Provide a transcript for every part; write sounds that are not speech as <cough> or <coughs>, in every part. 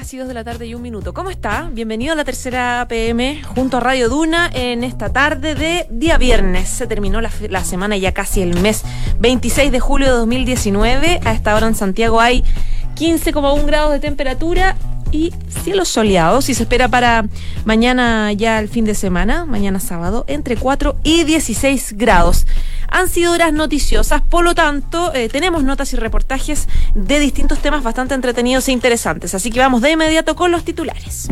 casi dos de la tarde y un minuto. ¿Cómo está? Bienvenido a la tercera PM junto a Radio Duna en esta tarde de día viernes. Se terminó la, la semana ya casi el mes 26 de julio de 2019. A esta hora en Santiago hay 15,1 grados de temperatura y cielos soleados y se espera para mañana ya el fin de semana, mañana sábado, entre 4 y 16 grados. Han sido horas noticiosas, por lo tanto, eh, tenemos notas y reportajes de distintos temas bastante entretenidos e interesantes. Así que vamos de inmediato con los titulares.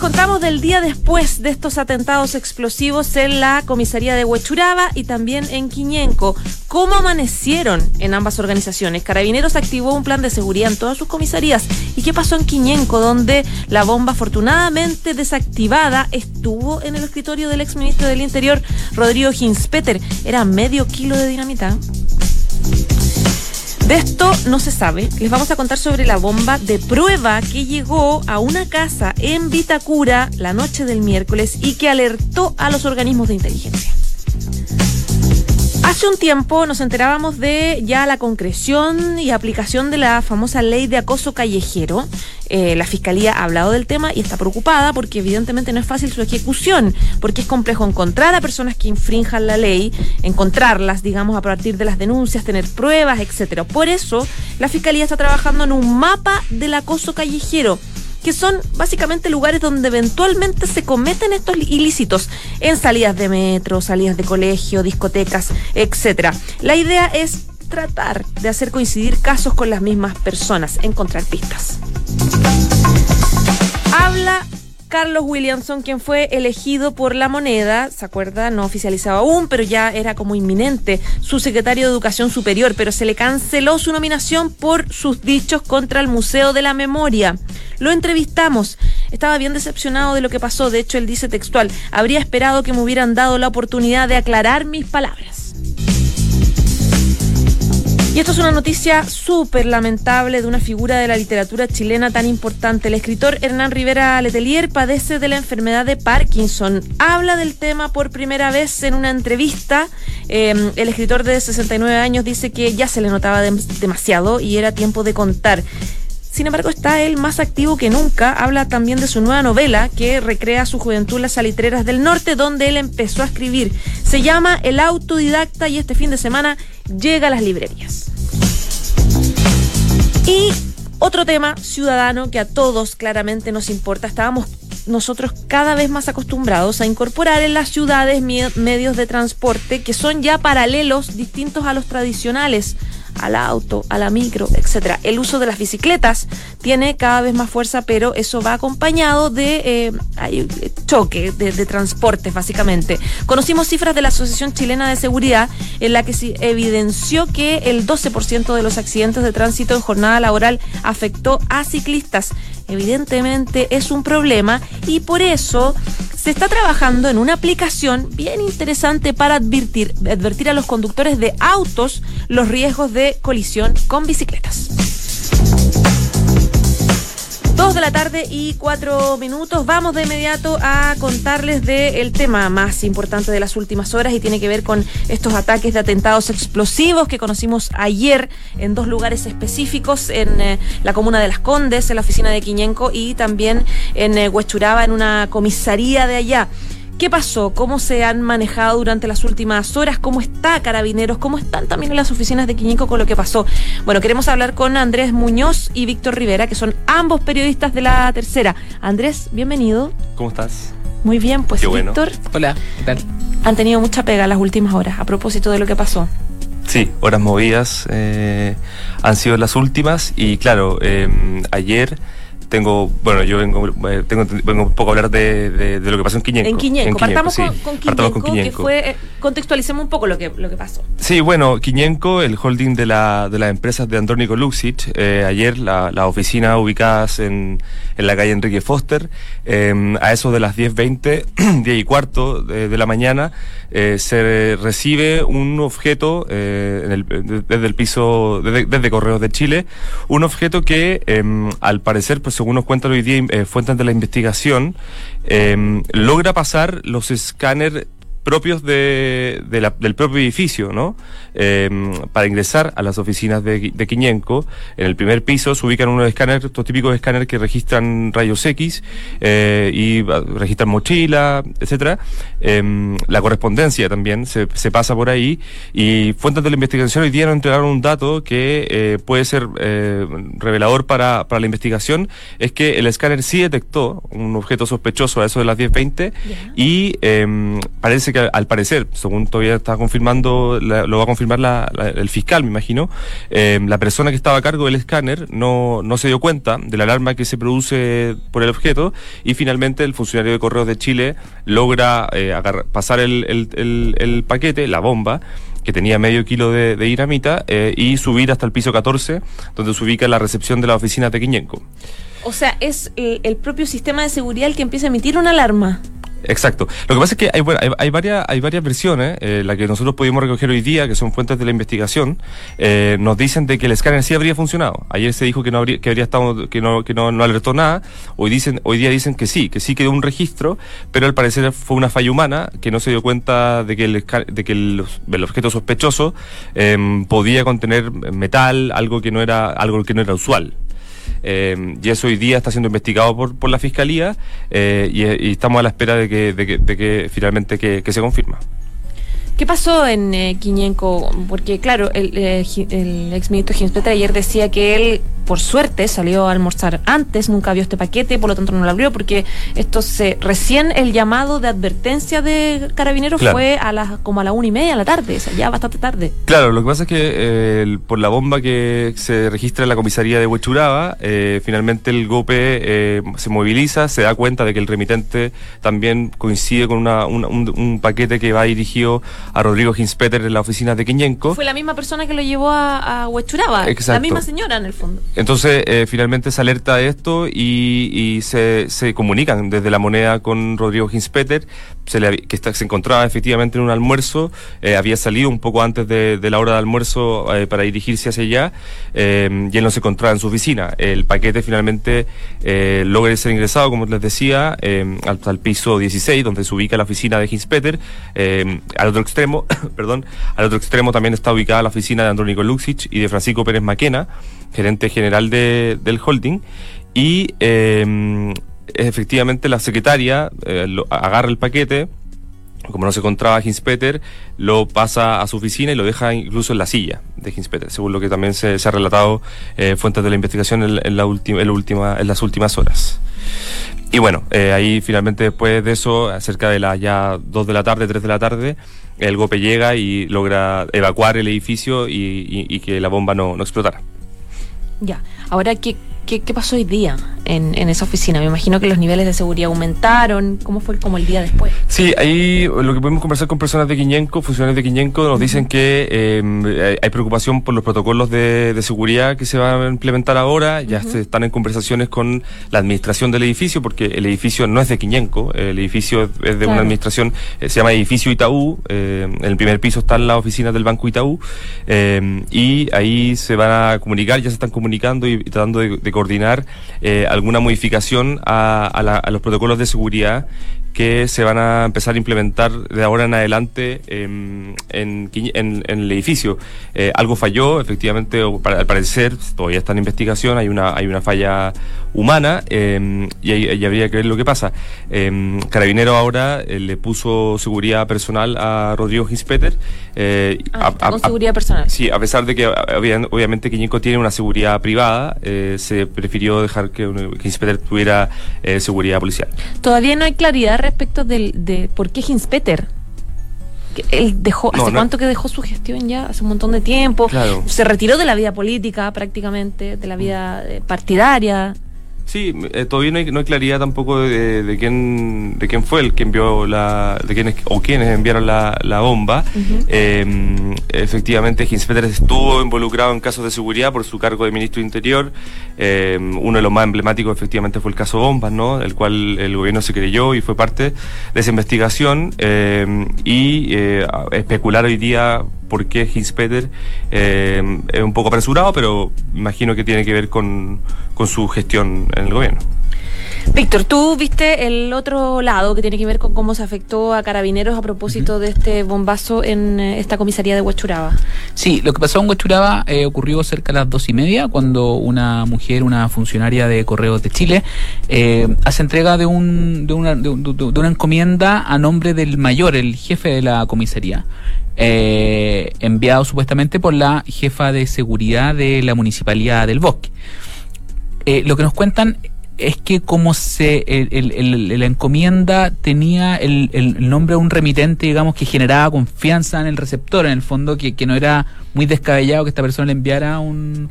Contamos del día después de estos atentados explosivos en la comisaría de Huechuraba y también en Quiñenco. ¿Cómo amanecieron en ambas organizaciones? Carabineros activó un plan de seguridad en todas sus comisarías. ¿Y qué pasó en Quiñenco, donde la bomba afortunadamente desactivada estuvo en el escritorio del exministro del Interior, Rodrigo Hinspeter? Era medio kilo de dinamita. De esto no se sabe. Les vamos a contar sobre la bomba de prueba que llegó a una casa en Vitacura la noche del miércoles y que alertó a los organismos de inteligencia. Hace un tiempo nos enterábamos de ya la concreción y aplicación de la famosa ley de acoso callejero. Eh, la Fiscalía ha hablado del tema y está preocupada porque evidentemente no es fácil su ejecución, porque es complejo encontrar a personas que infrinjan la ley, encontrarlas, digamos, a partir de las denuncias, tener pruebas, etcétera. Por eso, la Fiscalía está trabajando en un mapa del acoso callejero que son básicamente lugares donde eventualmente se cometen estos ilícitos en salidas de metro, salidas de colegio, discotecas, etcétera. La idea es tratar de hacer coincidir casos con las mismas personas, encontrar pistas. Habla Carlos Williamson, quien fue elegido por la moneda, ¿se acuerda? No oficializado aún, pero ya era como inminente su secretario de Educación Superior, pero se le canceló su nominación por sus dichos contra el Museo de la Memoria. Lo entrevistamos, estaba bien decepcionado de lo que pasó, de hecho él dice textual, habría esperado que me hubieran dado la oportunidad de aclarar mis palabras. Y esto es una noticia súper lamentable de una figura de la literatura chilena tan importante. El escritor Hernán Rivera Letelier padece de la enfermedad de Parkinson. Habla del tema por primera vez en una entrevista. Eh, el escritor de 69 años dice que ya se le notaba demasiado y era tiempo de contar. Sin embargo, está él más activo que nunca. Habla también de su nueva novela que recrea su juventud Las Salitreras del Norte, donde él empezó a escribir. Se llama El Autodidacta y este fin de semana llega a las librerías. Y otro tema ciudadano que a todos claramente nos importa. Estábamos nosotros cada vez más acostumbrados a incorporar en las ciudades medios de transporte que son ya paralelos, distintos a los tradicionales al auto, a la micro, etcétera. El uso de las bicicletas tiene cada vez más fuerza, pero eso va acompañado de eh, choque de, de transportes, básicamente. Conocimos cifras de la Asociación Chilena de Seguridad en la que se evidenció que el 12% de los accidentes de tránsito en jornada laboral afectó a ciclistas. Evidentemente es un problema y por eso se está trabajando en una aplicación bien interesante para advertir, advertir a los conductores de autos los riesgos de colisión con bicicletas. Dos de la tarde y cuatro minutos. Vamos de inmediato a contarles del tema más importante de las últimas horas y tiene que ver con estos ataques de atentados explosivos que conocimos ayer en dos lugares específicos, en eh, la comuna de Las Condes, en la oficina de Quiñenco y también en eh, Huechuraba, en una comisaría de allá. ¿Qué pasó? ¿Cómo se han manejado durante las últimas horas? ¿Cómo está Carabineros? ¿Cómo están también en las oficinas de Quiñico con lo que pasó? Bueno, queremos hablar con Andrés Muñoz y Víctor Rivera, que son ambos periodistas de la tercera. Andrés, bienvenido. ¿Cómo estás? Muy bien, pues Víctor. Hola, ¿qué tal? Han tenido mucha pega las últimas horas a propósito de lo que pasó. Sí, horas movidas eh, han sido las últimas y claro, eh, ayer tengo, bueno, yo vengo, eh, tengo, vengo un poco a hablar de, de, de lo que pasó en Quiñenco. En Quiñenco, partamos sí. con, con, Quiñenco, Partamos con que Quiñenco. fue, eh, contextualicemos un poco lo que, lo que pasó. Sí, bueno, Quiñenco, el holding de, la, de las empresas de Andrónico Luxich, eh, ayer la- las oficinas ubicadas en, en la calle Enrique Foster, eh, a eso de las 10.20, 10 <clears throat> y cuarto de, de la mañana, eh, se recibe un objeto eh, en el- de- desde el piso, desde, desde Correos de Chile, un objeto que eh, al parecer, pues según nos cuentan hoy día eh, fuentes de la investigación, eh, logra pasar los escáneres propios de, de la- del propio edificio, ¿no? Eh, para ingresar a las oficinas de, de Quiñenco, en el primer piso se ubican unos escáneres, estos típicos escáneres que registran rayos X eh, y ah, registran mochila, etcétera. Eh, la correspondencia también se, se pasa por ahí y fuentes de la investigación hoy día nos entregaron un dato que eh, puede ser eh, revelador para, para la investigación, es que el escáner sí detectó un objeto sospechoso a eso de las 10.20 y eh, que al parecer, según todavía está confirmando, la- lo va a confirmar la- el fiscal, me imagino, eh, la persona que estaba a cargo del escáner no, no se dio cuenta de la alarma que se produce por el objeto y finalmente el funcionario de Correos de Chile logra eh, pasar el, paquete, la bomba, que tenía medio kilo de, de dinamita eh, y subir hasta el piso 14, donde se ubica la recepción de la oficina de Quiñenco. O sea, es el, el propio sistema de seguridad el que empieza a emitir una alarma. Exacto. Lo que pasa es que hay, bueno, hay, hay varias, hay varias versiones, eh, la que nosotros pudimos recoger hoy día, que son fuentes de la investigación, eh, nos dicen de que el escáner sí habría funcionado. Ayer se dijo que no habría, que habría estado, que no, que no, no alertó nada. Hoy dicen, hoy día dicen que sí, que sí quedó un registro, pero al parecer fue una falla humana que no se dio cuenta de que el, de que el, el objeto sospechoso em, podía contener metal, algo que no era, algo que no era usual. Eh, y eso hoy día está siendo investigado por, por la fiscalía eh, y, estamos a la espera de que, de que, de que finalmente que se confirma. ¿Qué pasó en eh, Quiñenco? Porque, claro, el, eh, el exministro ayer decía que él, por suerte, salió a almorzar antes, nunca vio este paquete, por lo tanto no lo abrió, porque esto se. Recién el llamado de advertencia de carabineros Claro. fue a las como a la una y media de la tarde, o sea, ya bastante tarde. Claro, lo que pasa es que eh, el- por la bomba que se registra en la comisaría de Huechuraba, eh, finalmente el GOPE eh, se moviliza, se da cuenta de que el remitente también coincide con una- una- un, un paquete que va dirigido a Rodrigo Ginspeter en la oficina de Quiñenco. Fue la misma persona que lo llevó a, a Huechuraba, la Exacto. misma señora en el fondo. Entonces, eh, finalmente se alerta de esto y, y se, se comunican desde la moneda con Rodrigo Ginspeter, se le, que está- se encontraba efectivamente en un almuerzo, eh, había salido un poco antes de, de la hora de almuerzo eh, para dirigirse hacia allá eh, y él no se encontraba en su oficina. El paquete finalmente eh, logra ser ingresado, como les decía, eh, hasta el piso 16, donde se ubica la oficina de Ginspeter. Al otro extremo, <coughs> perdón, al otro extremo también está ubicada la oficina de Andrónico Luxich y de Francisco Pérez Maquena, gerente general de- del holding. Y eh, efectivamente la secretaria eh, lo- agarra el paquete, como no se encontraba Ginspeter, lo pasa a su oficina y lo deja incluso en la silla de Ginspeter, según lo que también se, se ha relatado eh, fuentes de la investigación en, en la última, en, última, en las últimas horas. Y bueno, eh, ahí finalmente después de eso, cerca de las ya 2 de la tarde, 3 de la tarde, el GOPE llega y logra evacuar el edificio y que la bomba no, no explotara. Ya. Ahora, ¿qué, qué, qué pasó hoy día en, en esa oficina? Me imagino que los niveles de seguridad aumentaron. ¿Cómo fue como el día después? Sí, ahí lo que podemos conversar con personas de Quiñenco, funcionarios de Quiñenco, nos dicen que eh, hay- preocupación por los protocolos de, de seguridad que se van a implementar ahora. Ya se están en conversaciones con la administración del edificio, porque el edificio no es de Quiñenco, el edificio es de Claro. una administración, eh, se llama Edificio Itaú. eh, en el primer piso están las oficinas del Banco Itaú. y ahí se van a comunicar, ya se están comunicando y, y tratando de, de coordinar eh, alguna modificación a, la- los protocolos de seguridad que se van a empezar a implementar de ahora en adelante em, en, en- en el edificio. Eh, algo falló, efectivamente, para- al parecer, todavía está en investigación, hay una, hay una falla humana em, y, y habría que ver lo que pasa. Em, Carabinero ahora eh, le puso seguridad personal a Rodrigo Ginspeter. eh, Ah, a- está a- con a- seguridad personal. Sí, a pesar de que obvia- obviamente Quiñenco tiene una seguridad privada, eh, se prefirió dejar que Ginspeter tuviera seguridad policial. Todavía no hay claridad respecto del, de por qué Ginspeter. Que Él dejó, No, ¿hace no- cuánto que dejó su gestión ya? Hace un montón de tiempo. Claro. Se retiró de la vida política prácticamente, de la vida partidaria. Sí, eh, todavía no hay, no hay, claridad tampoco de, de, quién de quién fue el que envió la de quiénes o quiénes enviaron la, la bomba. eh, efectivamente, Hinspeter estuvo involucrado en casos de seguridad por su cargo de ministro de Interior. Eh, uno de los más emblemáticos, efectivamente, fue el caso Bombas, ¿no? El cual el gobierno se creyó y fue parte de esa investigación eh, y especular hoy día por qué Hinspeter eh, es un poco apresurado, pero imagino que tiene que ver con, con su gestión en el gobierno. Víctor, tú viste el otro lado que tiene que ver con cómo se afectó a carabineros a propósito de este bombazo en esta comisaría de Huachuraba. Sí, lo que pasó en Huachuraba eh, ocurrió cerca de las dos y media cuando una mujer, una funcionaria de Correos de Chile, eh, hace entrega de, un, de, una, de, de, de, una encomienda a nombre del mayor, el jefe de la comisaría. Eh, enviado supuestamente por la jefa de seguridad de la municipalidad del Bosque. Eh, lo que nos cuentan es que como se el, el, el, la encomienda tenía el, nombre de un remitente, digamos, que generaba confianza en el receptor, en el fondo, que, que no era muy descabellado que esta persona le enviara un,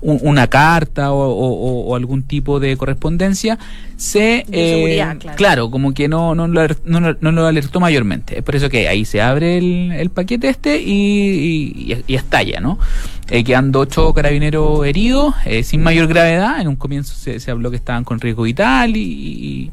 un, una carta o, o, o, algún tipo de correspondencia, se... Eh, claro. claro. como que no, no, lo, no, no, lo alertó mayormente. Es por eso que ahí se abre el, el paquete este y, y, y estalla, ¿no? Eh, quedando ocho carabineros heridos, eh, sin mayor gravedad. En un comienzo se, se, habló que estaban con riesgo vital y,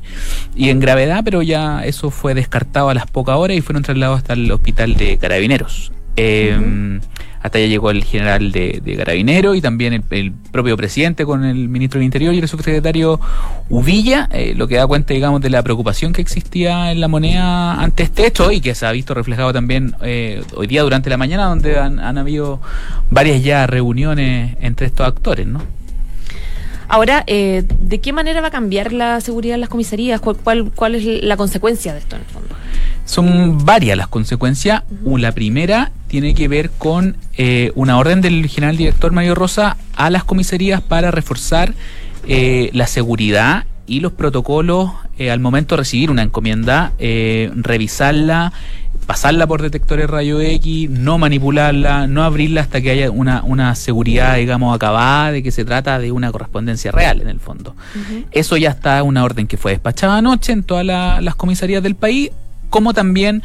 y, en gravedad, pero ya eso fue descartado a las pocas horas y fueron trasladados hasta el hospital de carabineros. Eh, uh -huh. Hasta allá llegó el general de, de Carabinero y también el, propio presidente con el ministro del Interior y el subsecretario Uvilla, eh, lo que da cuenta, digamos, de la preocupación que existía en la moneda ante este hecho y que se ha visto reflejado también eh, hoy día durante la mañana, donde han, han habido varias ya reuniones entre estos actores, ¿no? Ahora, eh, ¿de qué manera va a cambiar la seguridad en las comisarías? ¿Cuál, cuál, cuál es la consecuencia de esto en el fondo? Son varias las consecuencias. Uh -huh. La primera tiene que ver con eh, una orden del general director Mario Rosa a las comisarías para reforzar eh, la seguridad y los protocolos eh, al momento de recibir una encomienda, revisarla, pasarla por detectores rayo X, no manipularla, no abrirla hasta que haya una, una seguridad, digamos, acabada de que se trata de una correspondencia real en el fondo. Uh -huh. Eso ya está una orden que fue despachada anoche en todas la, las comisarías del país como también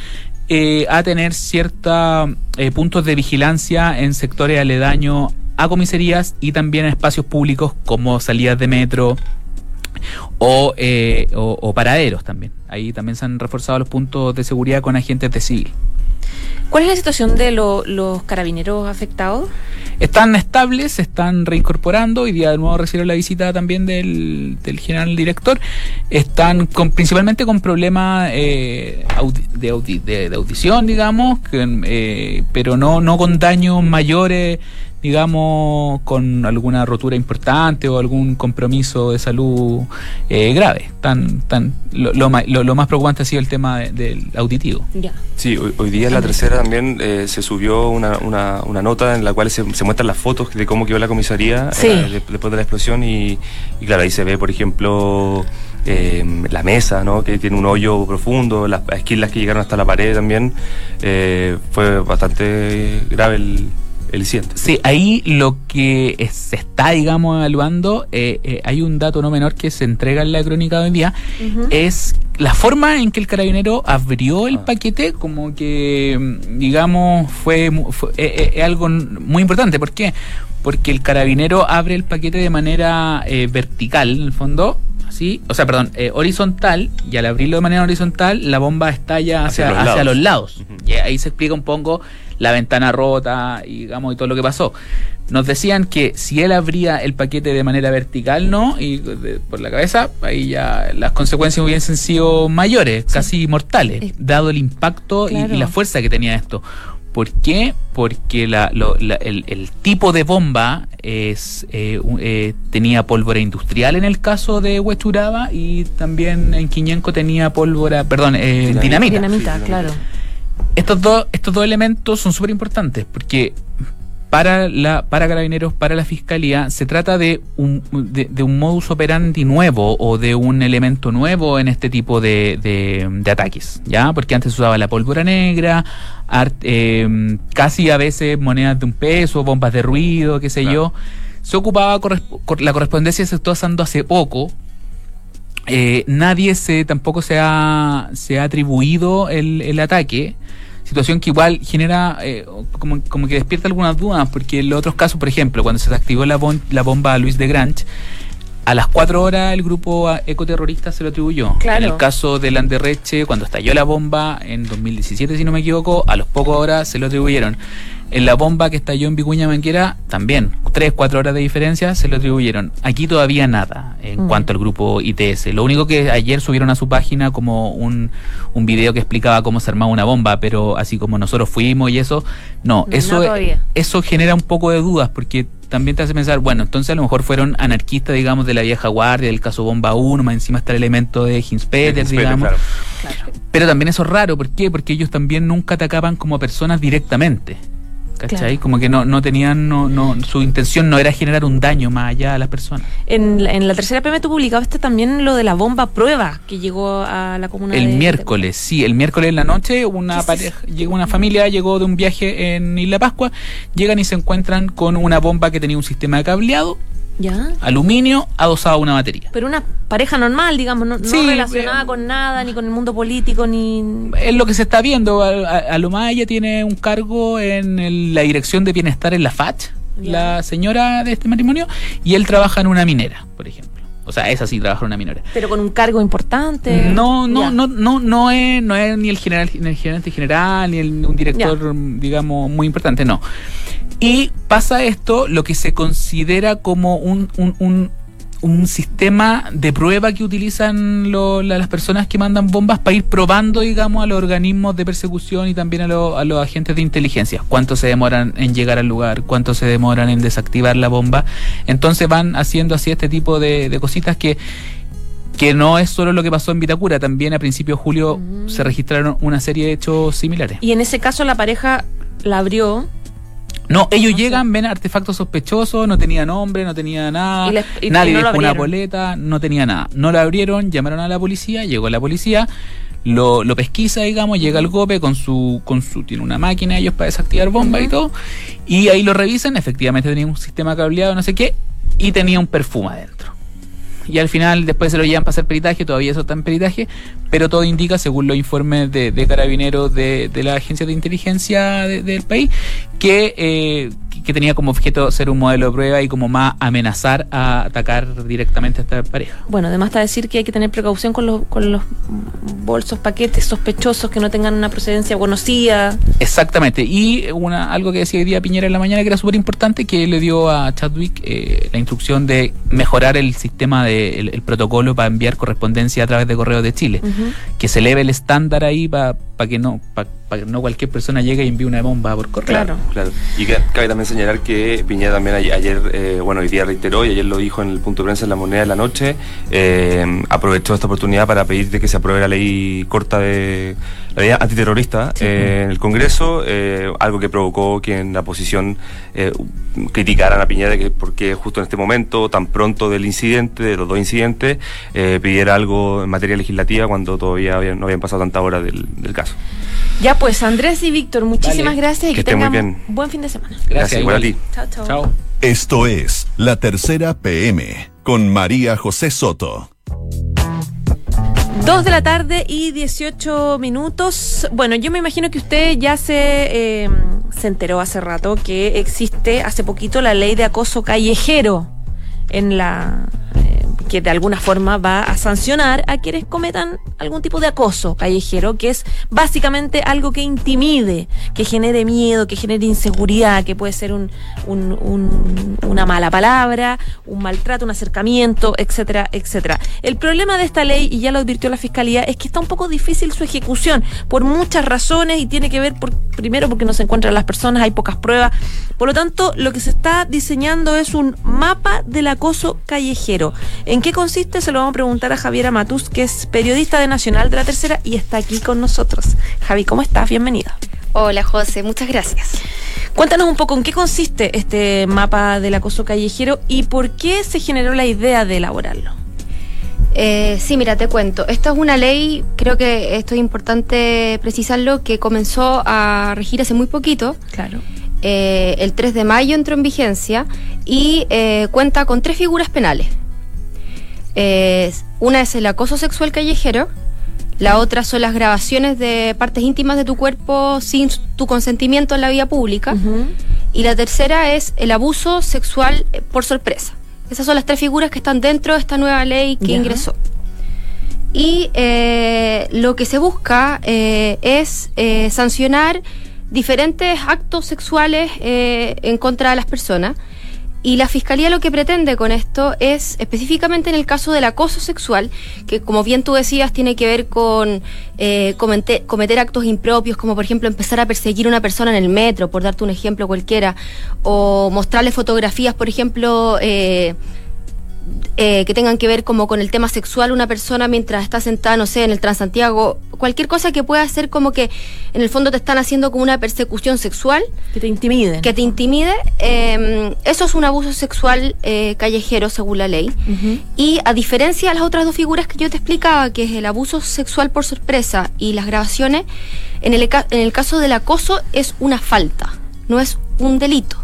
eh, a tener ciertos eh, puntos de vigilancia en sectores aledaños a comisarías y también en espacios públicos como salidas de metro o, eh, o, o paraderos también. Ahí también se han reforzado los puntos de seguridad con agentes de civil. ¿Cuál es la situación de lo, los carabineros afectados? Están estables, se están reincorporando. Hoy día de nuevo recibieron la visita también del, del general director. Están con, principalmente con problemas eh, de, audi de, audición, digamos, eh, pero no, no con daños mayores digamos, con alguna rotura importante o algún compromiso de salud eh, grave. Tan, tan, lo, lo, lo, lo, más preocupante ha sido el tema de, del auditivo. Sí, hoy, hoy, día en la tercera también eh, se subió una, una, una, nota en la cual se, se, muestran las fotos de cómo quedó la comisaría sí. eh, después de la explosión y, y, claro, ahí se ve, por ejemplo, eh, la mesa, ¿no? que tiene un hoyo profundo, las esquilas que llegaron hasta la pared también. Eh, fue bastante grave el, el siente. Sí, ahí lo que se está, digamos, evaluando, eh, eh, hay un dato no menor que se entrega en la crónica de hoy día, uh -huh. es la forma en que el carabinero abrió el ah. paquete, como que, digamos, fue, fue eh, algo muy importante. ¿Por qué? Porque el carabinero abre el paquete de manera vertical, en el fondo, ¿sí? O sea, perdón, eh, horizontal, y al abrirlo de manera horizontal, la bomba estalla hacia, hacia, los, hacia lados. los lados. Uh -huh. Y ahí se explica un poco la ventana rota, y, digamos, y todo lo que pasó. Nos decían que si él abría el paquete de manera vertical, no, y de, por la cabeza, ahí ya las consecuencias hubiesen sido mayores, sí. casi mortales, es, dado el impacto claro. y, y, la fuerza que tenía esto. ¿Por qué? Porque la, lo, la, el, el, tipo de bomba es, eh, eh, tenía pólvora industrial en el caso de Huechuraba y también en Quiñenco tenía pólvora, perdón, eh, dinamita. Dinamita, dinamita sí, claro. Estos dos, estos dos elementos son súper importantes porque para la para carabineros para la fiscalía se trata de un de, de, un modus operandi nuevo o de un elemento nuevo en este tipo de, de, de ataques ya porque antes usaba la pólvora negra art, eh, casi a veces monedas de un peso bombas de ruido qué sé claro. yo se ocupaba, corresp- la correspondencia se está usando hace poco. Eh, nadie se tampoco se ha, se ha atribuido el, el ataque. Situación que igual genera eh, como, como que despierta algunas dudas, porque en los otros casos, por ejemplo, cuando se activó la, la bomba a Luis de Grange, a las cuatro horas el grupo ecoterrorista se lo atribuyó. Claro. En el caso de Landerreche, cuando estalló la bomba en 2017, si no me equivoco, a los pocos horas se lo atribuyeron. En la bomba que estalló en Vicuña Manquera, también, tres, cuatro horas de diferencia, se lo atribuyeron. Aquí todavía nada en Mm. cuanto al grupo ITS. Lo único que ayer subieron a su página como un, un video que explicaba cómo se armaba una bomba, pero así como nosotros fuimos y eso, no, No, eso, eso genera un poco de dudas porque también te hace pensar, bueno, entonces a lo mejor fueron anarquistas, digamos, de la vieja guardia, del caso Bomba 1, más encima está el elemento de Hinspeter, Hinspeter, digamos. claro. Claro. Pero también eso es raro, ¿por qué? Porque ellos también nunca atacaban como personas directamente. ¿Cachai? Claro. Como que no, no tenían, no, no, su intención no era generar un daño más allá a las personas. En, la- en la tercera PM tú publicaste también lo de la bomba prueba que llegó a la comuna El de- miércoles, sí, el miércoles en la noche una ¿Qué es pareja, llegó una familia, llegó de un viaje en Isla Pascua, llegan y se encuentran con una bomba que tenía un sistema de cableado, Ya. aluminio, adosado a una batería. Pero una pareja normal, digamos, no, relacionada eh, con nada, ni con el mundo político, ni... Es lo que se está viendo. A, a, a lo más ella tiene un cargo en el- la dirección de bienestar en la FACH, la señora de este matrimonio, y él trabaja en una minera, por ejemplo. O sea, esa sí trabaja en una minera. Pero con un cargo importante. No, no, no, no, no es, no es ni el general, ni el gerente general, ni el- un director, digamos, muy importante, no. Y pasa esto, lo que se considera como un, un, un, un sistema de prueba que utilizan lo- la- las personas que mandan bombas para ir probando, digamos, a los organismos de persecución y también a, lo- a los agentes de inteligencia. Cuánto se demoran en llegar al lugar, cuánto se demoran en desactivar la bomba. Entonces van haciendo así este tipo de, de cositas que que no es solo lo que pasó en Vitacura, también a principios de julio Mm. se registraron una serie de hechos similares. Y en ese caso la pareja la abrió No, ellos No sé. llegan, ven artefactos sospechosos, no tenía nombre, no tenía nada, les- nadie no dejó una boleta, no tenía nada. No lo abrieron, llamaron a la policía, llegó la policía, lo, lo pesquisa, digamos, llega el GOPE con su, con su, tiene una máquina ellos para desactivar bombas y todo, y ahí lo revisan, efectivamente tenía un sistema cableado, no sé qué, y tenía un perfume adentro. Y al final después se lo llevan para hacer peritaje, todavía eso está en peritaje, pero todo indica, según los informes de, de carabineros de, de la agencia de inteligencia de- del país, que, eh, que- que tenía como objeto ser un modelo de prueba y como más amenazar a atacar directamente a esta pareja. Bueno, además está decir que hay que tener precaución con los, con los bolsos, paquetes sospechosos que no tengan una procedencia conocida. Exactamente. Y una, algo que decía hoy día Piñera en la mañana que era súper importante, que le dio a Chadwick eh, la instrucción de mejorar el sistema de el, el protocolo para enviar correspondencia a través de correos de Chile. Que se eleve el estándar ahí para que no pa, pa que no cualquier persona llegue y envíe una bomba por correo. Claro. Claro. Y cabe también señalar que Piñera también ayer, eh, bueno, hoy día reiteró y ayer lo dijo en el punto de prensa en la moneda de la noche, eh, aprovechó esta oportunidad para pedir de que se apruebe la ley corta de la ley antiterrorista eh, en el Congreso, eh, algo que provocó que en la oposición eh, criticaran a Piñera que porque justo en este momento, tan pronto del incidente, de los dos incidentes, eh, pidiera algo en materia legislativa cuando todavía habían- no habían pasado tantas horas del, del caso. Ya pues, Andrés y Víctor, muchísimas Vale. gracias y Que que, muy tengan bien. buen fin de semana. Gracias, igual a ti. Chao, chao. Chao. Esto es La Tercera PM con María José Soto. Dos de la tarde y 18 minutos. Bueno, yo me imagino que usted ya se, eh, se enteró hace rato que existe hace poquito la ley de acoso callejero en la que de alguna forma va a sancionar a quienes cometan algún tipo de acoso callejero, que es básicamente algo que intimide, que genere miedo, que genere inseguridad, que puede ser un, un- un- una mala palabra, un maltrato, un acercamiento, etcétera, etcétera. El problema de esta ley, y ya lo advirtió la Fiscalía, es que está un poco difícil su ejecución por muchas razones y tiene que ver, por, primero, porque no se encuentran las personas, hay pocas pruebas. Por lo tanto, lo que se está diseñando es un mapa del acoso callejero. ¿En qué consiste? Se lo vamos a preguntar a Javiera Matus, que es periodista de Nacional de la Tercera y está aquí con nosotros. Javi, ¿cómo estás? Bienvenida. Hola José, muchas gracias. Cuéntanos un poco en qué consiste este mapa del acoso callejero y por qué se generó la idea de elaborarlo. Eh, sí, mira, te cuento. Esta es una ley, creo que esto es importante precisarlo, que comenzó a regir hace muy poquito Claro. eh, el 3 de mayo entró en vigencia y eh, cuenta con tres figuras penales. Eh, una es el acoso sexual callejero, la otra son las grabaciones de partes íntimas de tu cuerpo sin tu consentimiento en la vía pública. Y la tercera es el abuso sexual eh, por sorpresa. Esas son las tres figuras que están dentro de esta nueva ley que ingresó. Y eh, lo que se busca eh, es eh, sancionar diferentes actos sexuales en contra de las personas. Y la Fiscalía lo que pretende con esto es, específicamente en el caso del acoso sexual, que como bien tú decías, tiene que ver con eh, comete- cometer actos impropios, como por ejemplo empezar a perseguir a una persona en el metro, por darte un ejemplo cualquiera, o mostrarle fotografías, por ejemplo, eh, eh, que tengan que ver como con el tema sexual una persona mientras está sentada, no sé, en el Transantiago, cualquier cosa que pueda ser como que en el fondo te están haciendo como una persecución sexual, Que te intimiden. que te intimide, eh, eso es un abuso sexual eh, callejero según la ley. Y a diferencia de las otras dos figuras que yo te explicaba, que es el abuso sexual por sorpresa y las grabaciones, en el, en el caso del acoso es una falta, no es un delito.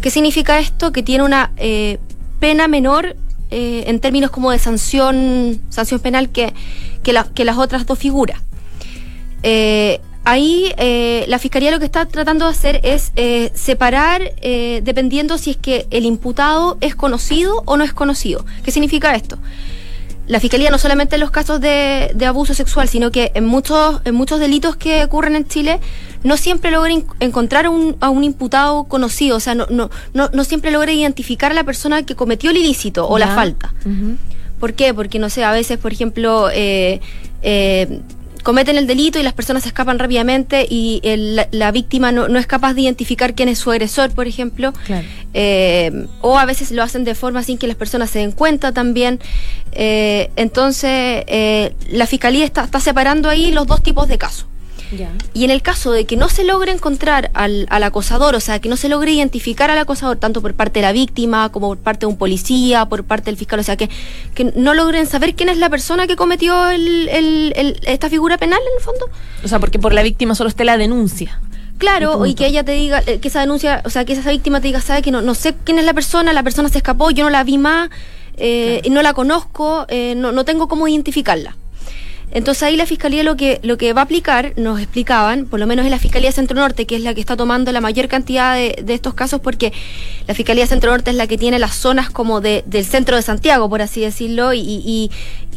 ¿Qué significa esto? Que tiene una eh, pena menor eh, en términos como de sanción, sanción penal que, que, la- que las otras dos figuras. Eh, ahí eh, la fiscalía lo que está tratando de hacer es eh, separar dependiendo si es que el imputado es conocido o no es conocido. ¿Qué significa esto? La fiscalía no solamente en los casos de, de abuso sexual, sino que en muchos, en muchos delitos que ocurren en Chile, no siempre logra encontrar a un, a un imputado conocido, o sea, no, no, no, no siempre logra identificar a la persona que cometió el ilícito o la falta. Ujú. ¿Por qué? Porque, no sé, a veces, por ejemplo, eh, eh, cometen el delito y las personas se escapan rápidamente y el- la, la víctima no, no es capaz de identificar quién es su agresor, por ejemplo. Claro. Eh, o a veces lo hacen de forma sin que las personas se den cuenta también. Eh, entonces, eh, la fiscalía está, está separando ahí los dos tipos de casos. Y en el caso de que no se logre encontrar al, al acosador, o sea, que no se logre identificar al acosador tanto por parte de la víctima como por parte de un policía, por parte del fiscal, o sea, que, que no logren saber quién es la persona que cometió el- el- el- esta figura penal en el fondo. O sea, porque por la víctima solo esté la denuncia. Claro, y que ella te diga, eh, que esa denuncia, o sea, que esa víctima te diga, sabe que no, no sé quién es la persona, la persona se escapó, yo no la vi más, eh, no la conozco, eh, no, no tengo cómo identificarla. Entonces ahí la Fiscalía lo que, lo que va a aplicar, nos explicaban, por lo menos en la Fiscalía Centro Norte, que es la que está tomando la mayor cantidad de, de estos casos, porque la Fiscalía Centro Norte es la que tiene las zonas como de, del centro de Santiago, por así decirlo, y, y-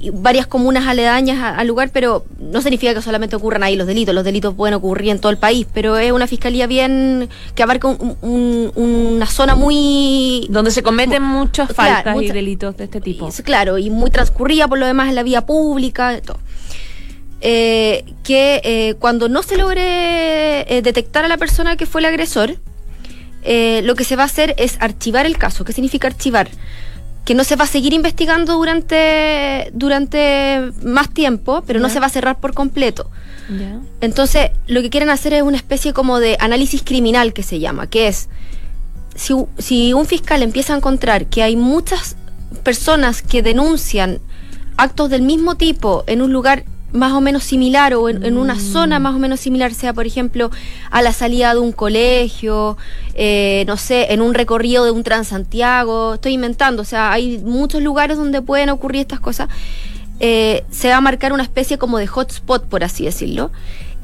y varias comunas aledañas al lugar, pero no significa que solamente ocurran ahí los delitos, los delitos pueden ocurrir en todo el país, pero es una Fiscalía bien que abarca un- un- una zona muy... Donde se cometen muchas Claro, faltas y delitos de este tipo. y- claro, y muy transcurrida por lo demás en la vía pública, todo. Eh, que eh, cuando no se logre eh, detectar a la persona que fue el agresor, lo que se va a hacer es archivar el caso. ¿Qué significa archivar? Que no se va a seguir investigando durante, durante más tiempo, pero no se va a cerrar por completo. Entonces, lo que quieren hacer es una especie como de análisis criminal que se llama, que es, si, si un fiscal empieza a encontrar que hay muchas personas que denuncian actos del mismo tipo en un lugar más o menos similar o en, en una zona más o menos similar, sea por ejemplo a la salida de un colegio, eh, no sé, en un recorrido de un Transantiago, estoy inventando, o sea, hay muchos lugares donde pueden ocurrir estas cosas, eh, se va a marcar una especie como de hotspot, por así decirlo,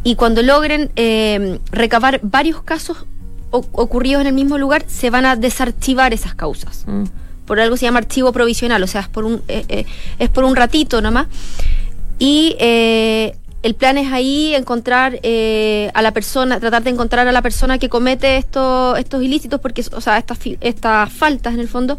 y cuando logren eh, recabar varios casos o- ocurridos en el mismo lugar, se van a desarchivar esas causas Mm. por algo se llama archivo provisional, o sea, es por un, eh, es por un ratito nomás. Y eh, el plan es ahí encontrar eh, a la persona, tratar de encontrar a la persona que comete estos, estos ilícitos, porque, o sea, estas, estas faltas en el fondo,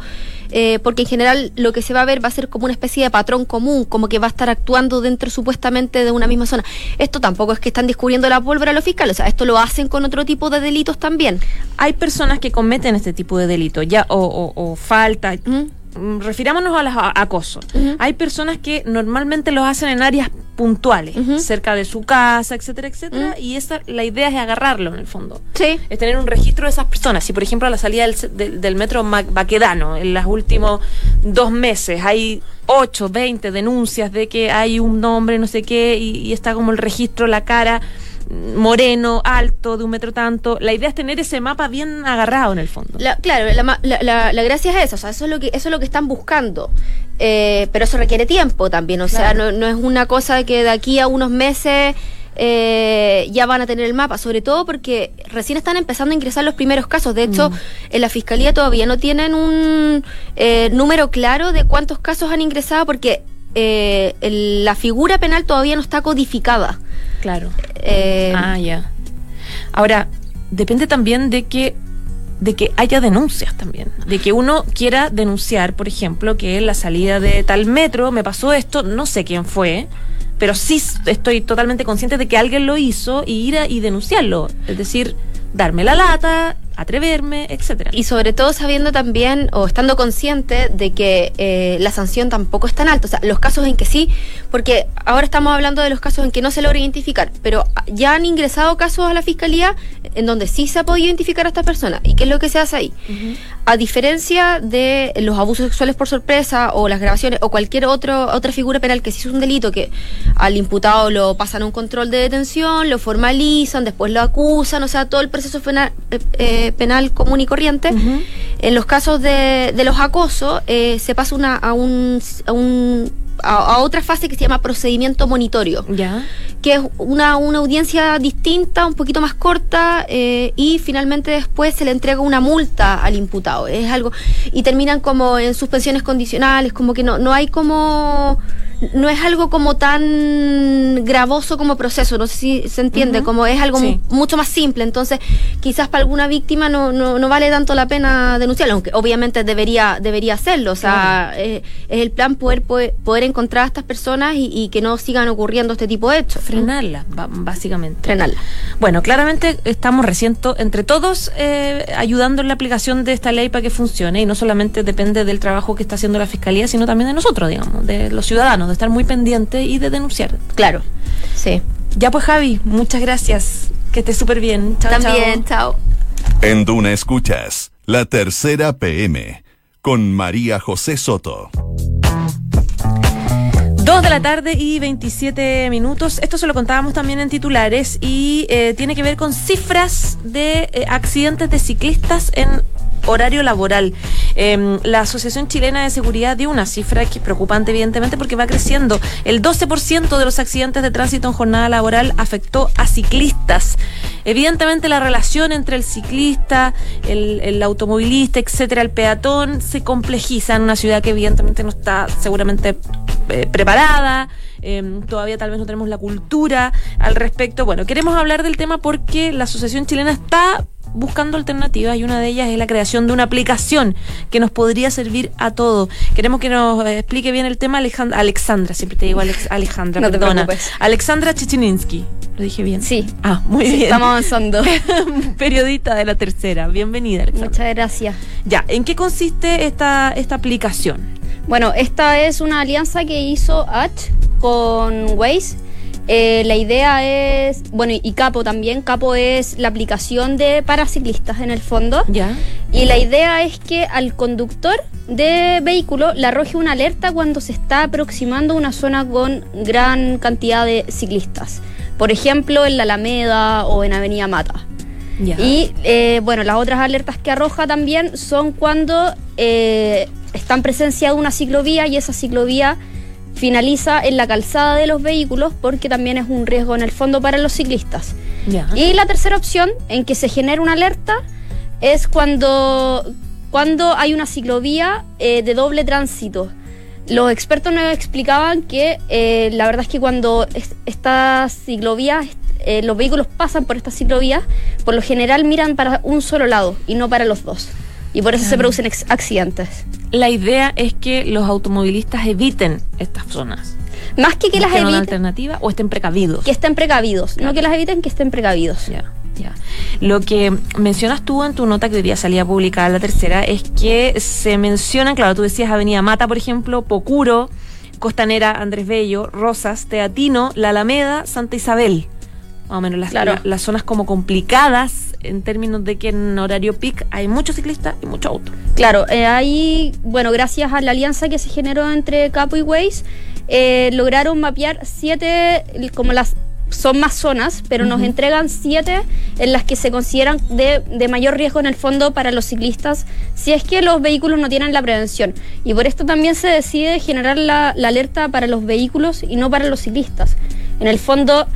eh, porque en general lo que se va a ver va a ser como una especie de patrón común, como que va a estar actuando dentro supuestamente de una misma zona. Esto tampoco es que están descubriendo la pólvora los fiscales, o sea, esto lo hacen con otro tipo de delitos también. Hay personas que cometen este tipo de delitos, ya, o, o, o falta. Mm, Refirámonos a los acosos. Hay personas que normalmente los hacen en áreas puntuales, cerca de su casa, etcétera, etcétera, y esa la idea es agarrarlo en el fondo. Sí. Es tener un registro de esas personas. Si, por ejemplo, a la salida del, del, del metro Baquedano, en los últimos dos meses, hay 8, 20 denuncias de que hay un nombre, no sé qué, y, y está como el registro, la cara moreno, alto, de un metro tanto. La idea es tener ese mapa bien agarrado en el fondo. La- claro, la, la- la- gracia es eso, o sea, eso es lo que, eso es lo que están buscando. Eh, pero eso requiere tiempo también, o sea, no, no es una cosa que de aquí a unos meses eh, ya van a tener el mapa, sobre todo porque recién están empezando a ingresar los primeros casos. De hecho, en la fiscalía todavía no tienen un eh, número claro de cuántos casos han ingresado porque eh, el- la figura penal todavía no está codificada. Claro. Eh, ah, ya. Ahora, depende también de que de que haya denuncias también, de que uno quiera denunciar, por ejemplo, que en la salida de tal metro me pasó esto, no sé quién fue, pero sí estoy totalmente consciente de que alguien lo hizo y ir a, y denunciarlo, es decir, darme la lata, atreverme, etcétera. Y sobre todo sabiendo también o estando consciente de que eh, la sanción tampoco es tan alta. O sea, los casos en que sí, porque ahora estamos hablando de los casos en que no se logra identificar, pero ya han ingresado casos a la fiscalía en donde sí se ha podido identificar a estas personas. ¿Y qué es lo que se hace ahí? A diferencia de los abusos sexuales por sorpresa o las grabaciones o cualquier otro, otra figura penal que sí es un delito que al imputado lo pasan a un control de detención, lo formalizan, después lo acusan, o sea, todo el proceso penal, eh, eh, penal común y corriente. En los casos de, de los acosos eh, se pasa una, a, un, a, un- a- a otra fase que se llama procedimiento monitorio Ya. que es una, una audiencia distinta, un poquito más corta, eh, y finalmente después se le entrega una multa al imputado. Es algo. Y terminan como en suspensiones condicionales, como que no, no hay como. No es algo como tan gravoso como proceso, no sé si se entiende, como es algo Sí. mucho más simple. Entonces, quizás para alguna víctima no, no, no vale tanto la pena denunciarlo, aunque obviamente debería, debería hacerlo. O sea, eh, es el plan poder, poder, poder encontrar a estas personas y, y que no sigan ocurriendo este tipo de hechos. Frenarla, básicamente. Frenarla. Bueno, claramente estamos recién to- entre todos eh, ayudando en la aplicación de esta ley para que funcione y no solamente depende del trabajo que está haciendo la Fiscalía, sino también de nosotros, digamos, de los ciudadanos, de estar muy pendientes y de denunciar. Claro. Sí. Ya pues Javi, muchas gracias. Que estés súper bien. Chao, También, chao. chao. En Duna Escuchas, la tercera PM, con María José Soto. Dos de la tarde y 27 minutos. Esto se lo contábamos también en titulares y eh, tiene que ver con cifras de eh, accidentes de ciclistas en horario laboral. Eh, la Asociación Chilena de Seguridad dio una cifra que es preocupante, evidentemente, porque va creciendo. El 12% de los accidentes de tránsito en jornada laboral afectó a ciclistas. Evidentemente, la relación entre el ciclista, el, automovilista, etcétera, el peatón, se complejiza en una ciudad que, evidentemente, no está seguramente eh, preparada. eh, todavía tal vez no tenemos la cultura al respecto. Bueno, queremos hablar del tema porque la Asociación Chilena está buscando alternativas y una de ellas es la creación de una aplicación que nos podría servir a todo. Queremos que nos explique bien el tema Alejand- Alexandra, siempre te digo Alex- Alejandra, No te perdona. preocupes. Alexandra Chichininsky. ¿Lo dije bien? Sí. Ah, muy bien. Estamos avanzando. <laughs> Periodista de la tercera. Bienvenida, Alexandra. Muchas gracias. Ya, ¿en qué consiste esta, esta aplicación? Bueno, esta es una alianza que hizo H con Waze. Eh, la idea es, bueno, y Capo también. Capo es la aplicación de paraciclistas en el fondo. Ya. Y la idea es que al conductor de vehículo le arroje una alerta cuando se está aproximando a una zona con gran cantidad de ciclistas. Por ejemplo, en la Alameda o en Avenida Mata. Ya. Y eh, bueno, las otras alertas que arroja también son cuando eh, está en presencia de una ciclovía y esa ciclovía finaliza en la calzada de los vehículos porque también es un riesgo en el fondo para los ciclistas. Y la tercera opción en que se genera una alerta es cuando, cuando hay una ciclovía eh, de doble tránsito. Los expertos nos explicaban que eh, la verdad es que cuando es- estas ciclovías, eh, los vehículos pasan por estas ciclovías, por lo general miran para un solo lado y no para los dos. Y por eso se producen accidentes. La idea es que los automovilistas eviten estas zonas. Más que que las una eviten, alternativa o estén precavidos. que estén precavidos. Claro. No que las eviten, que estén precavidos. Ya, ya. Lo que mencionas tú en tu nota que hoy día salía publicada la tercera es que se mencionan, claro, tú decías Avenida Mata, por ejemplo, Pocuro, Costanera, Andrés Bello, Rosas, Teatino, La Alameda, Santa Isabel. Más o menos las, Claro. la- las zonas como complicadas en términos de que en horario peak hay muchos ciclistas y mucho auto. Claro, eh, ahí, bueno, gracias a la alianza que se generó entre Capo y Waze, eh, lograron mapear siete, como las son más zonas, pero nos entregan siete en las que se consideran de, de mayor riesgo en el fondo para los ciclistas si es que los vehículos no tienen la prevención. Y por esto también se decide generar la, la alerta para los vehículos y no para los ciclistas. En el fondo,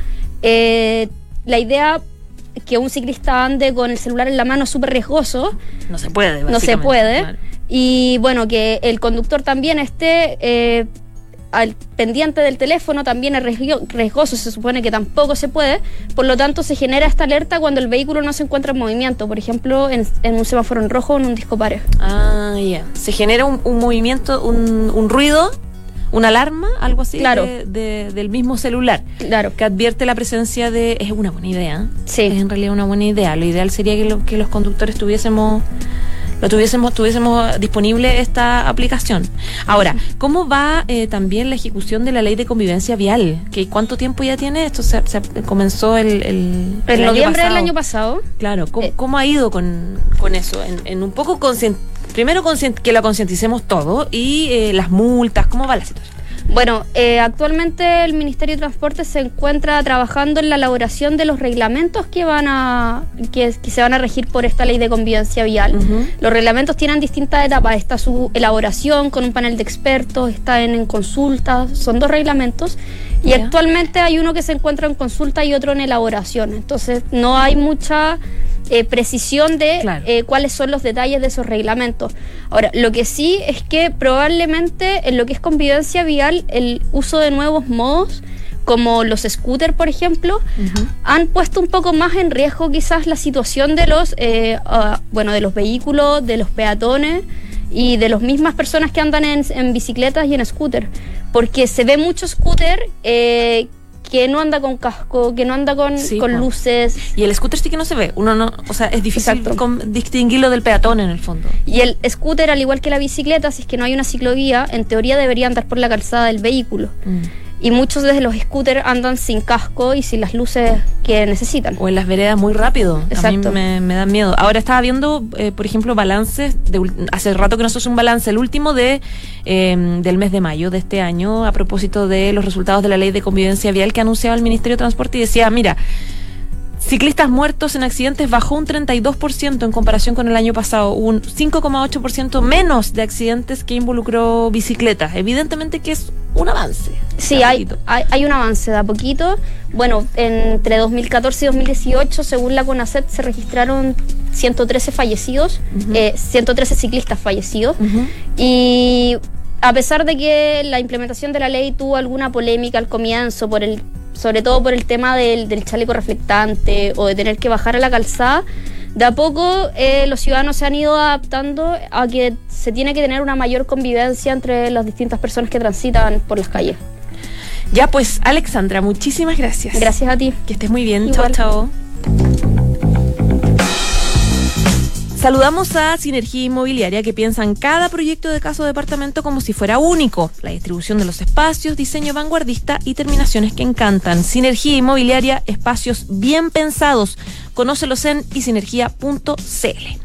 eh, la idea que un ciclista ande con el celular en la mano es súper riesgoso, No se puede. no se puede. claro. Y bueno, que el conductor también esté eh, al pendiente del teléfono también es riesgo- riesgoso, se supone que tampoco se puede. Por lo tanto, se genera esta alerta cuando el vehículo no se encuentra en movimiento, por ejemplo, en, en un semáforo en rojo o en un disco pares. Ah, ya. Se genera un, un movimiento, un, un ruido, una alarma, algo así, Claro. de- de- del mismo celular. Claro. Que advierte la presencia de. Es una buena idea. Sí. Es en realidad una buena idea. Lo ideal sería que, lo- que los conductores tuviésemos. Lo tuviésemos, tuviésemos disponible esta aplicación. Ahora, ¿cómo va eh, también la ejecución de la ley de convivencia vial? ¿Qué, ¿Cuánto tiempo ya tiene? Esto se, se comenzó el, el, año noviembre del año pasado. Claro, ¿cómo, Eh. cómo ha ido con, con eso? En, en un poco primero que la concienticemos todo y eh, las multas, ¿cómo va la situación? Bueno, eh, actualmente el Ministerio de Transporte se encuentra trabajando en la elaboración de los reglamentos que van a que, que se van a regir por esta ley de convivencia vial. Ujú. Los reglamentos tienen distintas etapas. Está su elaboración con un panel de expertos, está en, en consulta, son dos reglamentos. Y actualmente hay uno que se encuentra en consulta y otro en elaboración. Entonces no hay mucha eh, precisión de Claro. eh, cuáles son los detalles de esos reglamentos. Ahora, lo que sí es que probablemente en lo que es convivencia vial, el uso de nuevos modos, como los scooters, por ejemplo, han puesto un poco más en riesgo quizás la situación de los, eh, ah, bueno, de los vehículos, de los peatones y de las mismas personas que andan en, en bicicletas y en scooter, porque se ve mucho scooter eh, que no anda con casco, que no anda con, Sí, con luces. Y el scooter sí que no se ve, uno no, o sea, es difícil com- distinguirlo del peatón en el fondo. Y el scooter, al igual que la bicicleta, si es que no hay una ciclovía, en teoría debería andar por la calzada del vehículo. Y muchos de los scooters andan sin casco y sin las luces que necesitan. O en las veredas muy rápido. A Exacto. mí me, me da miedo. Ahora estaba viendo, eh, por ejemplo, balances. De, hace rato que nosotros un balance, el último de eh, del mes de mayo de este año, a propósito de los resultados de la ley de convivencia vial que anunciaba el Ministerio de Transporte y decía, mira, ciclistas muertos en accidentes bajó un 32% en comparación con el año pasado, un 5,8% menos de accidentes que involucró bicicletas. Evidentemente que es un avance. Sí, hay, hay, hay un avance de a poquito. Bueno, entre 2014 y 2018, según la CONACET, se registraron 113 fallecidos, eh, 113 ciclistas fallecidos. Y a pesar de que la implementación de la ley tuvo alguna polémica al comienzo, por el, sobre todo por el tema del, del chaleco reflectante o de tener que bajar a la calzada, de a poco eh, los ciudadanos se han ido adaptando a que se tiene que tener una mayor convivencia entre las distintas personas que transitan por las calles. Ya pues, Alexandra, muchísimas gracias. Gracias a ti. Que estés muy bien. Chao, chao. Saludamos a Sinergia Inmobiliaria que piensa en cada proyecto de caso departamento como si fuera único. La distribución de los espacios, diseño vanguardista y terminaciones que encantan. Sinergia Inmobiliaria, espacios bien pensados. Conócelos en isinergia.cl.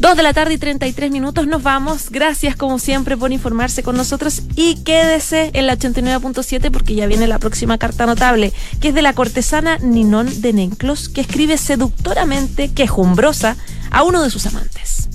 Dos de la tarde y 33 minutos nos vamos. Gracias como siempre por informarse con nosotros y quédese en la 89.7 porque ya viene la próxima carta notable, que es de la cortesana Ninón de Nenclos, que escribe seductoramente, quejumbrosa, a uno de sus amantes.